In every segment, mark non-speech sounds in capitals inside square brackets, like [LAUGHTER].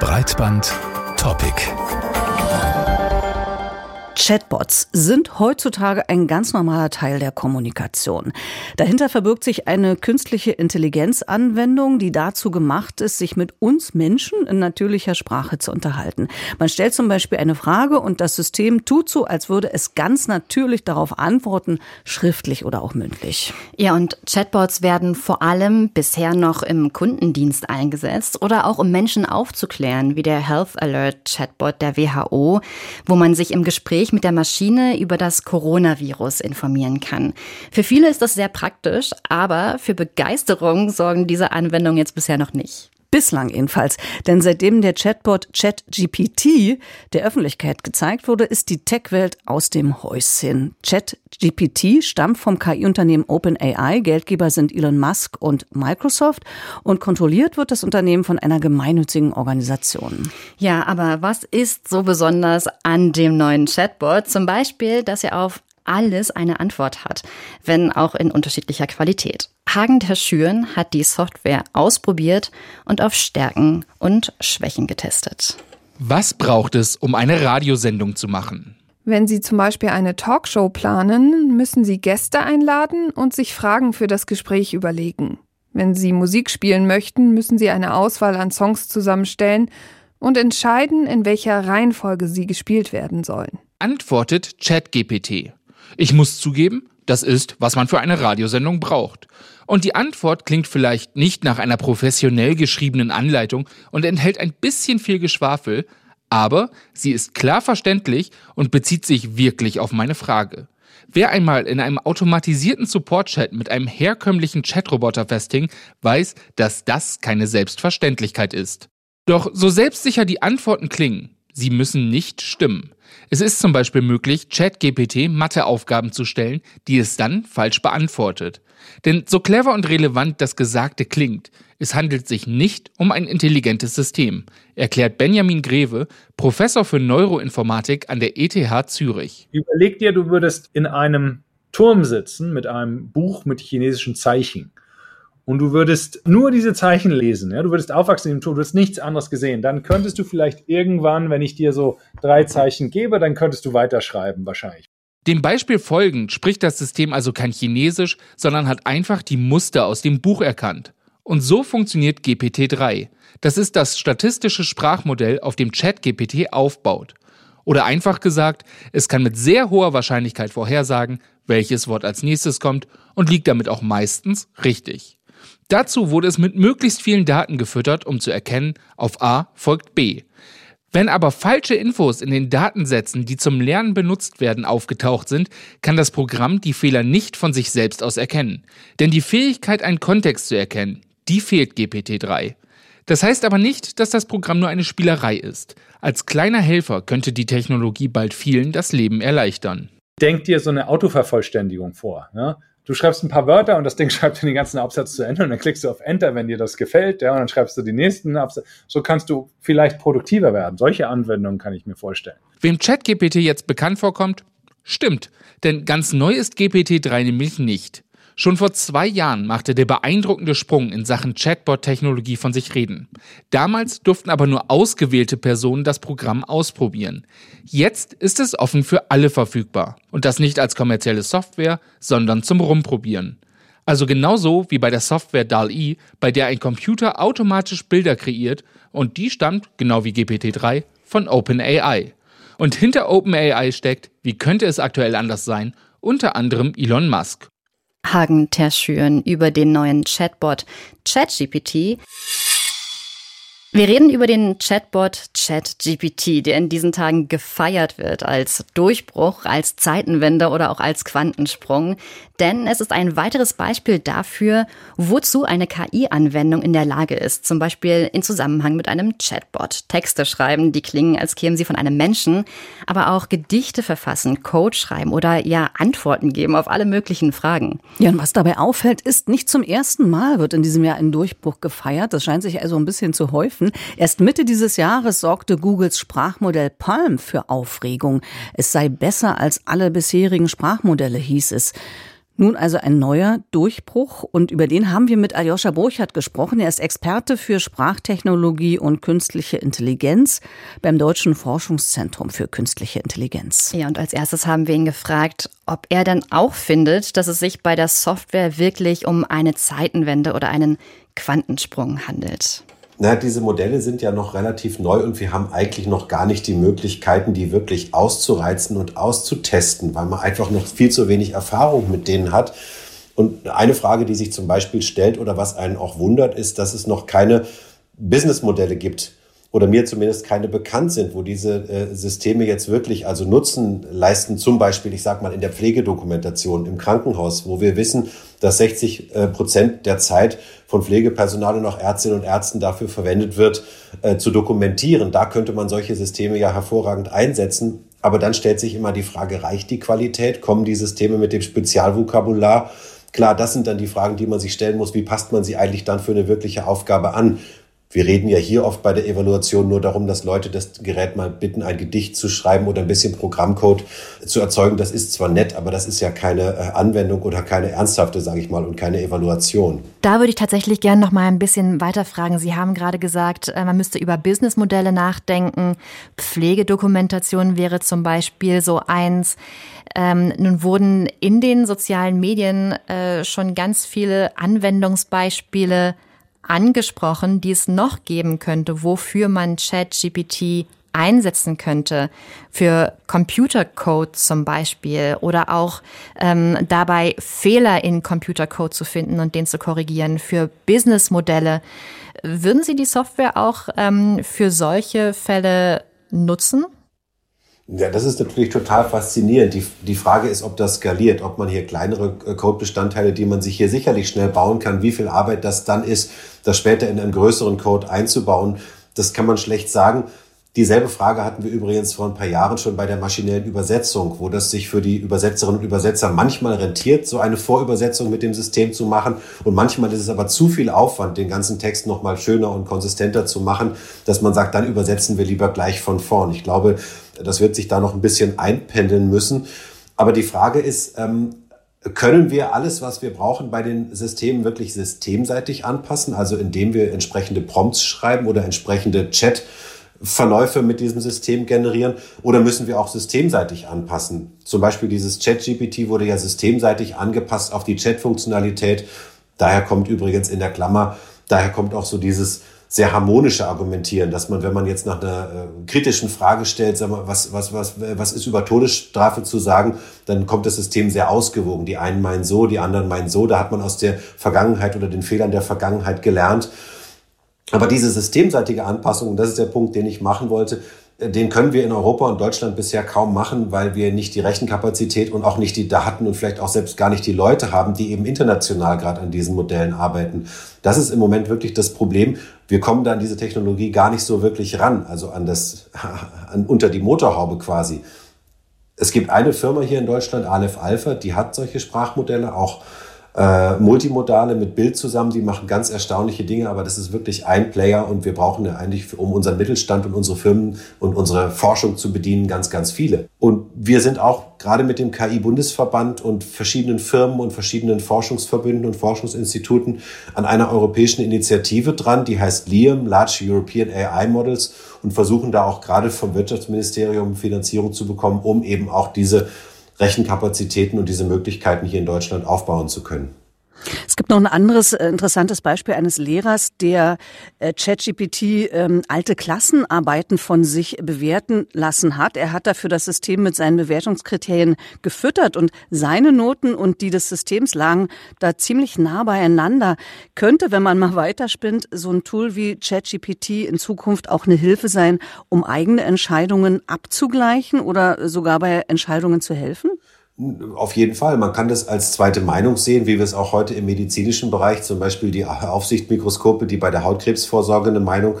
Breitband Topic. Chatbots sind heutzutage ein ganz normaler Teil der Kommunikation. Dahinter verbirgt sich eine künstliche Intelligenzanwendung, die dazu gemacht ist, sich mit uns Menschen in natürlicher Sprache zu unterhalten. Man stellt zum Beispiel eine Frage und das System tut so, als würde es ganz natürlich darauf antworten, schriftlich oder auch mündlich. Ja, und Chatbots werden vor allem bisher noch im Kundendienst eingesetzt oder auch um Menschen aufzuklären, wie der Health Alert Chatbot der WHO, wo man sich im Gespräch sich mit der Maschine über das Coronavirus informieren kann. Für viele ist das sehr praktisch, aber für Begeisterung sorgen diese Anwendungen jetzt bisher noch nicht. Bislang jedenfalls. Denn seitdem der Chatbot ChatGPT der Öffentlichkeit gezeigt wurde, ist die Tech-Welt aus dem Häuschen. ChatGPT stammt vom KI-Unternehmen OpenAI. Geldgeber sind Elon Musk und Microsoft. Und kontrolliert wird das Unternehmen von einer gemeinnützigen Organisation. Ja, aber was ist so besonders an dem neuen Chatbot? Zum Beispiel, dass er auf alles eine Antwort hat, wenn auch in unterschiedlicher Qualität. Hagen der Schüren hat die Software ausprobiert und auf Stärken und Schwächen getestet. Was braucht es, um eine Radiosendung zu machen? Wenn Sie zum Beispiel eine Talkshow planen, müssen Sie Gäste einladen und sich Fragen für das Gespräch überlegen. Wenn Sie Musik spielen möchten, müssen Sie eine Auswahl an Songs zusammenstellen und entscheiden, in welcher Reihenfolge sie gespielt werden sollen. Antwortet ChatGPT. Ich muss zugeben, das ist, was man für eine Radiosendung braucht. Und die Antwort klingt vielleicht nicht nach einer professionell geschriebenen Anleitung und enthält ein bisschen viel Geschwafel, aber sie ist klar verständlich und bezieht sich wirklich auf meine Frage. Wer einmal in einem automatisierten Support-Chat mit einem herkömmlichen Chatroboter festhing, weiß, dass das keine Selbstverständlichkeit ist. Doch so selbstsicher die Antworten klingen, sie müssen nicht stimmen. Es ist zum Beispiel möglich, ChatGPT Matheaufgaben zu stellen, die es dann falsch beantwortet. Denn so clever und relevant das Gesagte klingt, es handelt sich nicht um ein intelligentes System, erklärt Benjamin Greve, Professor für Neuroinformatik an der ETH Zürich. Überleg dir, du würdest in einem Turm sitzen mit einem Buch mit chinesischen Zeichen und du würdest nur diese Zeichen lesen, ja, du würdest aufwachsen im Tod, du würdest nichts anderes gesehen, dann könntest du vielleicht irgendwann, wenn ich dir so drei Zeichen gebe, dann könntest du weiterschreiben wahrscheinlich. Dem Beispiel folgend spricht das System also kein Chinesisch, sondern hat einfach die Muster aus dem Buch erkannt. Und so funktioniert GPT-3. Das ist das statistische Sprachmodell, auf dem ChatGPT aufbaut. Oder einfach gesagt, es kann mit sehr hoher Wahrscheinlichkeit vorhersagen, welches Wort als nächstes kommt und liegt damit auch meistens richtig. Dazu wurde es mit möglichst vielen Daten gefüttert, um zu erkennen, auf A folgt B. Wenn aber falsche Infos in den Datensätzen, die zum Lernen benutzt werden, aufgetaucht sind, kann das Programm die Fehler nicht von sich selbst aus erkennen. Denn die Fähigkeit, einen Kontext zu erkennen, die fehlt GPT-3. Das heißt aber nicht, dass das Programm nur eine Spielerei ist. Als kleiner Helfer könnte die Technologie bald vielen das Leben erleichtern. Denk dir so eine Autovervollständigung vor. Ja? Du schreibst ein paar Wörter und das Ding [LAUGHS] schreibt den ganzen Absatz zu Ende und dann klickst du auf Enter, wenn dir das gefällt, ja, und dann schreibst du die nächsten Absatz. So kannst du vielleicht produktiver werden. Solche Anwendungen kann ich mir vorstellen. Wem ChatGPT jetzt bekannt vorkommt, stimmt, denn ganz neu ist GPT-3 nämlich nicht. Schon vor zwei Jahren machte der beeindruckende Sprung in Sachen Chatbot-Technologie von sich reden. Damals durften aber nur ausgewählte Personen das Programm ausprobieren. Jetzt ist es offen für alle verfügbar. Und das nicht als kommerzielle Software, sondern zum Rumprobieren. Also genauso wie bei der Software DAL-E, bei der ein Computer automatisch Bilder kreiert und die stammt, genau wie GPT-3, von OpenAI. Und hinter OpenAI steckt, wie könnte es aktuell anders sein, unter anderem Elon Musk. Hagen Terschüren über den neuen Chatbot ChatGPT. Wir reden über den Chatbot ChatGPT, der in diesen Tagen gefeiert wird als Durchbruch, als Zeitenwende oder auch als Quantensprung. Denn es ist ein weiteres Beispiel dafür, wozu eine KI-Anwendung in der Lage ist. Zum Beispiel in Zusammenhang mit einem Chatbot. Texte schreiben, die klingen, als kämen sie von einem Menschen, aber auch Gedichte verfassen, Code schreiben oder ja Antworten geben auf alle möglichen Fragen. Ja, und was dabei auffällt, ist, nicht zum ersten Mal wird in diesem Jahr ein Durchbruch gefeiert. Das scheint sich also ein bisschen zu häufen. Erst Mitte dieses Jahres sorgte Googles Sprachmodell Palm für Aufregung. Es sei besser als alle bisherigen Sprachmodelle, hieß es. Nun also ein neuer Durchbruch und über den haben wir mit Aljoscha Burchardt gesprochen. Er ist Experte für Sprachtechnologie und künstliche Intelligenz beim Deutschen Forschungszentrum für künstliche Intelligenz. Ja, und als erstes haben wir ihn gefragt, ob er dann auch findet, dass es sich bei der Software wirklich um eine Zeitenwende oder einen Quantensprung handelt. Na, diese Modelle sind ja noch relativ neu und wir haben eigentlich noch gar nicht die Möglichkeiten, die wirklich auszureizen und auszutesten, weil man einfach noch viel zu wenig Erfahrung mit denen hat. Und eine Frage, die sich zum Beispiel stellt oder was einen auch wundert, ist, dass es noch keine Businessmodelle gibt, oder mir zumindest keine bekannt sind, wo diese äh, Systeme jetzt wirklich also Nutzen leisten, zum Beispiel, ich sage mal, in der Pflegedokumentation im Krankenhaus, wo wir wissen, dass 60 äh, Prozent der Zeit von Pflegepersonal und auch Ärztinnen und Ärzten dafür verwendet wird, äh, zu dokumentieren. Da könnte man solche Systeme ja hervorragend einsetzen. Aber dann stellt sich immer die Frage, reicht die Qualität? Kommen die Systeme mit dem Spezialvokabular? Klar, das sind dann die Fragen, die man sich stellen muss. Wie passt man sie eigentlich dann für eine wirkliche Aufgabe an? Wir reden ja hier oft bei der Evaluation nur darum, dass Leute das Gerät mal bitten, ein Gedicht zu schreiben oder ein bisschen Programmcode zu erzeugen. Das ist zwar nett, aber das ist ja keine äh, Anwendung oder keine ernsthafte, sage ich mal, und keine Evaluation. Da würde ich tatsächlich gerne noch mal ein bisschen weiterfragen. Sie haben gerade gesagt, äh, man müsste über Businessmodelle nachdenken. Pflegedokumentation wäre zum Beispiel so eins. Ähm, nun wurden in den sozialen Medien äh, schon ganz viele Anwendungsbeispiele angesprochen, die es noch geben könnte, wofür man ChatGPT einsetzen könnte für Computercode zum Beispiel oder auch ähm, dabei Fehler in Computercode zu finden und den zu korrigieren für Businessmodelle. Würden Sie die Software auch ähm, für solche Fälle nutzen? Ja, das ist natürlich total faszinierend. Die, die Frage ist, ob das skaliert, ob man hier kleinere äh, Codebestandteile, die man sich hier sicherlich schnell bauen kann, wie viel Arbeit das dann ist, das später in einen größeren Code einzubauen. Das kann man schlecht sagen. Dieselbe Frage hatten wir übrigens vor ein paar Jahren schon bei der maschinellen Übersetzung, wo das sich für die Übersetzerinnen und Übersetzer manchmal rentiert, so eine Vorübersetzung mit dem System zu machen. Und manchmal ist es aber zu viel Aufwand, den ganzen Text nochmal schöner und konsistenter zu machen, dass man sagt, dann übersetzen wir lieber gleich von vorn. Ich glaube, das wird sich da noch ein bisschen einpendeln müssen. Aber die Frage ist, ähm, können wir alles, was wir brauchen, bei den Systemen wirklich systemseitig anpassen? Also indem wir entsprechende Prompts schreiben oder entsprechende Chat Verläufe mit diesem System generieren oder müssen wir auch systemseitig anpassen? Zum Beispiel dieses Chat-GPT wurde ja systemseitig angepasst auf die Chat-Funktionalität. Daher kommt übrigens in der Klammer, daher kommt auch so dieses sehr harmonische Argumentieren, dass man, wenn man jetzt nach einer äh, kritischen Frage stellt, sag mal, was, was, was, was ist über Todesstrafe zu sagen, dann kommt das System sehr ausgewogen. Die einen meinen so, die anderen meinen so. Da hat man aus der Vergangenheit oder den Fehlern der Vergangenheit gelernt. Aber diese systemseitige Anpassung, und das ist der Punkt, den ich machen wollte, den können wir in Europa und Deutschland bisher kaum machen, weil wir nicht die Rechenkapazität und auch nicht die Daten und vielleicht auch selbst gar nicht die Leute haben, die eben international gerade an diesen Modellen arbeiten. Das ist im Moment wirklich das Problem. Wir kommen da an diese Technologie gar nicht so wirklich ran, also an das, [LAUGHS] an, unter die Motorhaube quasi. Es gibt eine Firma hier in Deutschland, Aleph Alpha, die hat solche Sprachmodelle auch äh, Multimodale mit Bild zusammen, die machen ganz erstaunliche Dinge, aber das ist wirklich ein Player und wir brauchen ja eigentlich, um unseren Mittelstand und unsere Firmen und unsere Forschung zu bedienen, ganz, ganz viele. Und wir sind auch gerade mit dem KI-Bundesverband und verschiedenen Firmen und verschiedenen Forschungsverbünden und Forschungsinstituten an einer europäischen Initiative dran, die heißt LIAM, Large European AI Models, und versuchen da auch gerade vom Wirtschaftsministerium Finanzierung zu bekommen, um eben auch diese Rechenkapazitäten und diese Möglichkeiten hier in Deutschland aufbauen zu können. Es gibt noch ein anderes äh, interessantes Beispiel eines Lehrers, der äh, ChatGPT ähm, alte Klassenarbeiten von sich bewerten lassen hat. Er hat dafür das System mit seinen Bewertungskriterien gefüttert und seine Noten und die des Systems lagen da ziemlich nah beieinander. Könnte, wenn man mal weiterspinnt, so ein Tool wie ChatGPT in Zukunft auch eine Hilfe sein, um eigene Entscheidungen abzugleichen oder sogar bei Entscheidungen zu helfen? Auf jeden Fall. Man kann das als zweite Meinung sehen, wie wir es auch heute im medizinischen Bereich, zum Beispiel die Aufsichtmikroskope, die bei der Hautkrebsvorsorge eine Meinung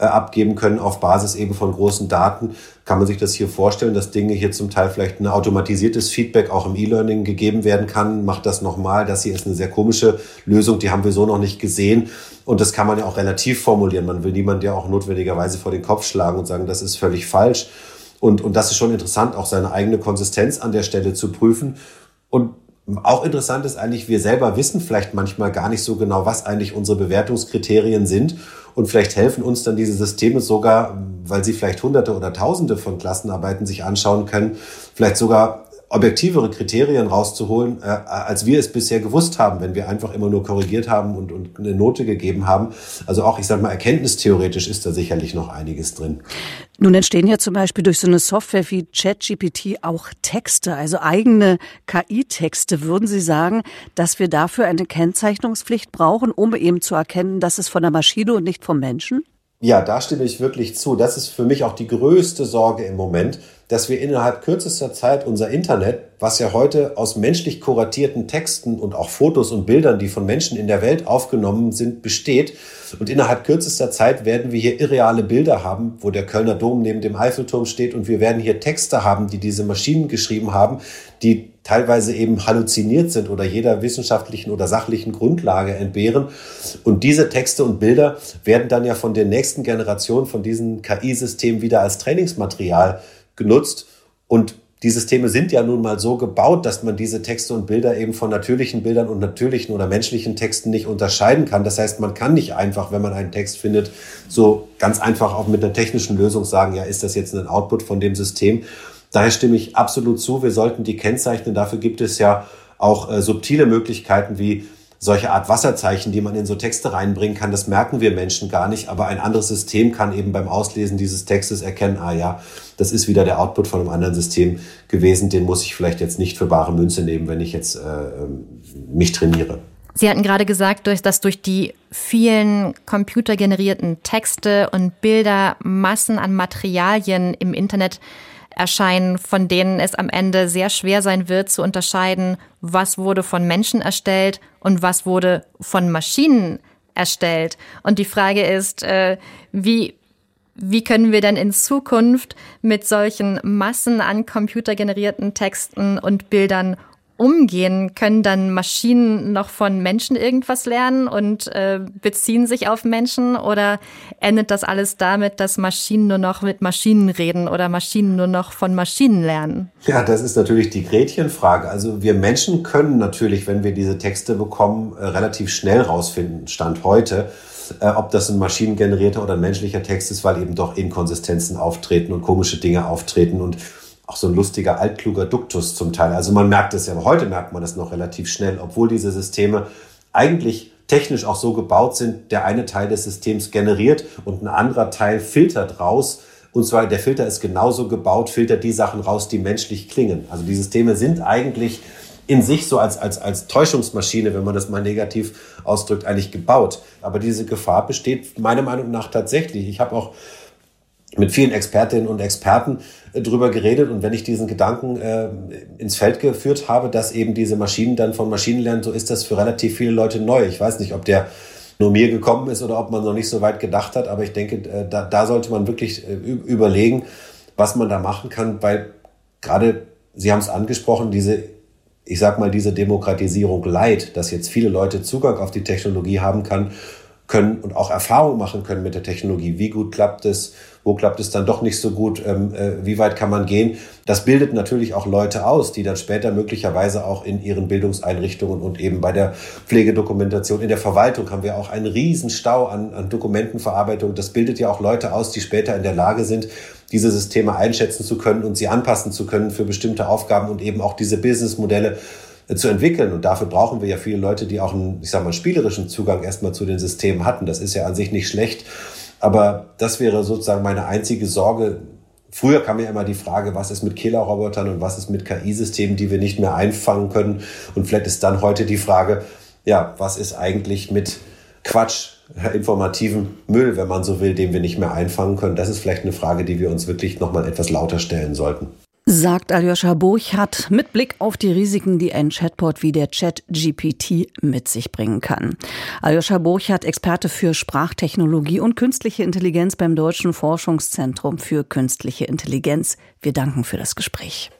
äh, abgeben können auf Basis eben von großen Daten. Kann man sich das hier vorstellen, dass Dinge hier zum Teil vielleicht ein automatisiertes Feedback auch im E-Learning gegeben werden kann? Macht das nochmal. Das hier ist eine sehr komische Lösung, die haben wir so noch nicht gesehen. Und das kann man ja auch relativ formulieren. Man will niemand ja auch notwendigerweise vor den Kopf schlagen und sagen, das ist völlig falsch. Und, und das ist schon interessant, auch seine eigene Konsistenz an der Stelle zu prüfen. Und Auch interessant ist eigentlich, wir selber wissen vielleicht manchmal gar nicht so genau, was eigentlich unsere Bewertungskriterien sind. Und vielleicht helfen uns dann diese Systeme sogar, weil sie vielleicht hunderte oder tausende von Klassenarbeiten sich anschauen können, vielleicht sogar objektivere Kriterien rauszuholen, äh, als wir es bisher gewusst haben, wenn wir einfach immer nur korrigiert haben und, und eine Note gegeben haben. Also auch, ich sage mal, erkenntnistheoretisch ist da sicherlich noch einiges drin. Nun entstehen ja zum Beispiel durch so eine Software wie ChatGPT auch Texte, also eigene KI-Texte. Würden Sie sagen, dass wir dafür eine Kennzeichnungspflicht brauchen, um eben zu erkennen, dass es von der Maschine und nicht vom Menschen? Ja, da stimme ich wirklich zu. Das ist für mich auch die größte Sorge im Moment, dass wir innerhalb kürzester Zeit unser Internet, was ja heute aus menschlich kuratierten Texten und auch Fotos und Bildern, die von Menschen in der Welt aufgenommen sind, besteht. Und innerhalb kürzester Zeit werden wir hier irreale Bilder haben, wo der Kölner Dom neben dem Eiffelturm steht. Und wir werden hier Texte haben, die diese Maschinen geschrieben haben, die teilweise eben halluziniert sind oder jeder wissenschaftlichen oder sachlichen Grundlage entbehren. Und diese Texte und Bilder werden dann ja von der nächsten Generation von diesen KI-Systemen wieder als Trainingsmaterial genutzt. Und die Systeme sind ja nun mal so gebaut, dass man diese Texte und Bilder eben von natürlichen Bildern und natürlichen oder menschlichen Texten nicht unterscheiden kann. Das heißt, man kann nicht einfach, wenn man einen Text findet, so ganz einfach auch mit einer technischen Lösung sagen, ja, ist das jetzt ein Output von dem System? Daher stimme ich absolut zu, wir sollten die kennzeichnen. Dafür gibt es ja auch äh, subtile Möglichkeiten wie solche Art Wasserzeichen, die man in so Texte reinbringen kann, das merken wir Menschen gar nicht, aber ein anderes System kann eben beim Auslesen dieses Textes erkennen, ah ja, das ist wieder der Output von einem anderen System gewesen, den muss ich vielleicht jetzt nicht für bare Münze nehmen, wenn ich jetzt äh, ähm, mich trainiere. Sie hatten gerade gesagt, dass durch die vielen computergenerierten Texte und Bilder Massen an Materialien im Internet erscheinen, von denen es am Ende sehr schwer sein wird zu unterscheiden, was wurde von Menschen erstellt und was wurde von Maschinen erstellt. Und die Frage ist, äh, wie, wie können wir denn in Zukunft mit solchen Massen an computergenerierten Texten und Bildern umgehen? Können dann Maschinen noch von Menschen irgendwas lernen und äh, beziehen sich auf Menschen? Oder endet das alles damit, dass Maschinen nur noch mit Maschinen reden oder Maschinen nur noch von Maschinen lernen? Ja, das ist natürlich die Gretchenfrage. Also wir Menschen können natürlich, wenn wir diese Texte bekommen, äh, relativ schnell rausfinden, Stand heute, äh, ob das ein maschinengenerierter oder ein menschlicher Text ist, weil eben doch Inkonsistenzen auftreten und komische Dinge auftreten und auch so ein lustiger, altkluger Duktus zum Teil. Also man merkt es ja, heute merkt man das noch relativ schnell, obwohl diese Systeme eigentlich technisch auch so gebaut sind, der eine Teil des Systems generiert und ein anderer Teil filtert raus. Und zwar der Filter ist genauso gebaut, filtert die Sachen raus, die menschlich klingen. Also die Systeme sind eigentlich in sich so als, als, als Täuschungsmaschine, wenn man das mal negativ ausdrückt, eigentlich gebaut. Aber diese Gefahr besteht meiner Meinung nach tatsächlich. Ich habe auch mit vielen Expertinnen und Experten drüber geredet und wenn ich diesen Gedanken äh, ins Feld geführt habe, dass eben diese Maschinen dann von Maschinen lernen, so ist das für relativ viele Leute neu. Ich weiß nicht, ob der nur mir gekommen ist oder ob man noch nicht so weit gedacht hat, aber ich denke, äh, da, da sollte man wirklich äh, überlegen, was man da machen kann, weil gerade, Sie haben es angesprochen, diese, ich sag mal, diese Demokratisierung leid, dass jetzt viele Leute Zugang auf die Technologie haben kann, können und auch Erfahrung machen können mit der Technologie. Wie gut klappt es? Wo klappt es dann doch nicht so gut? Ähm, äh, wie weit kann man gehen? Das bildet natürlich auch Leute aus, die dann später möglicherweise auch in ihren Bildungseinrichtungen und eben bei der Pflegedokumentation, in der Verwaltung haben wir auch einen riesen Stau an, an Dokumentenverarbeitung. Das bildet ja auch Leute aus, die später in der Lage sind, diese Systeme einschätzen zu können und sie anpassen zu können für bestimmte Aufgaben und eben auch diese Businessmodelle zu entwickeln. Und dafür brauchen wir ja viele Leute, die auch einen, ich sag mal, spielerischen Zugang erstmal zu den Systemen hatten. Das ist ja an sich nicht schlecht. Aber das wäre sozusagen meine einzige Sorge. Früher kam ja immer die Frage, was ist mit Killerrobotern und was ist mit KI-Systemen, die wir nicht mehr einfangen können. Und vielleicht ist dann heute die Frage, ja, was ist eigentlich mit Quatsch, informativen Müll, wenn man so will, den wir nicht mehr einfangen können? Das ist vielleicht eine Frage, die wir uns wirklich nochmal etwas lauter stellen sollten sagt Aljoscha Burchardt mit Blick auf die Risiken, die ein Chatbot wie der Chat GPT mit sich bringen kann. Aljoscha Burchardt, Experte für Sprachtechnologie und künstliche Intelligenz beim Deutschen Forschungszentrum für künstliche Intelligenz. Wir danken für das Gespräch.